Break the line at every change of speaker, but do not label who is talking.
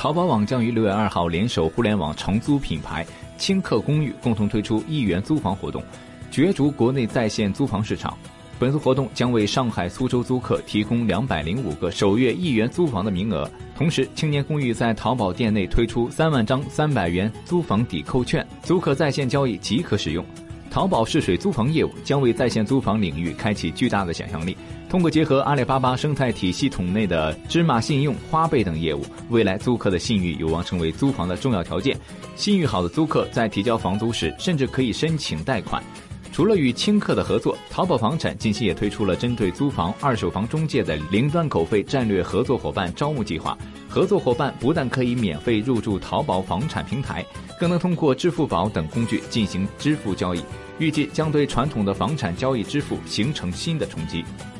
淘宝网将于六月二号联手互联网长租品牌轻客公寓，共同推出一元租房活动，角逐国内在线租房市场。本次活动将为上海、苏州租客提供两百零五个首月一元租房的名额。同时，青年公寓在淘宝店内推出三万张三百元租房抵扣券，租客在线交易即可使用。淘宝试水租房业务将为在线租房领域开启巨大的想象力。通过结合阿里巴巴生态体系统内的芝麻信用、花呗等业务，未来租客的信誉有望成为租房的重要条件。信誉好的租客在提交房租时，甚至可以申请贷款。除了与轻客的合作，淘宝房产近期也推出了针对租房、二手房中介的零端口费战略合作伙伴招募计划。合作伙伴不但可以免费入驻淘宝房产平台，更能通过支付宝等工具进行支付交易。预计将对传统的房产交易支付形成新的冲击。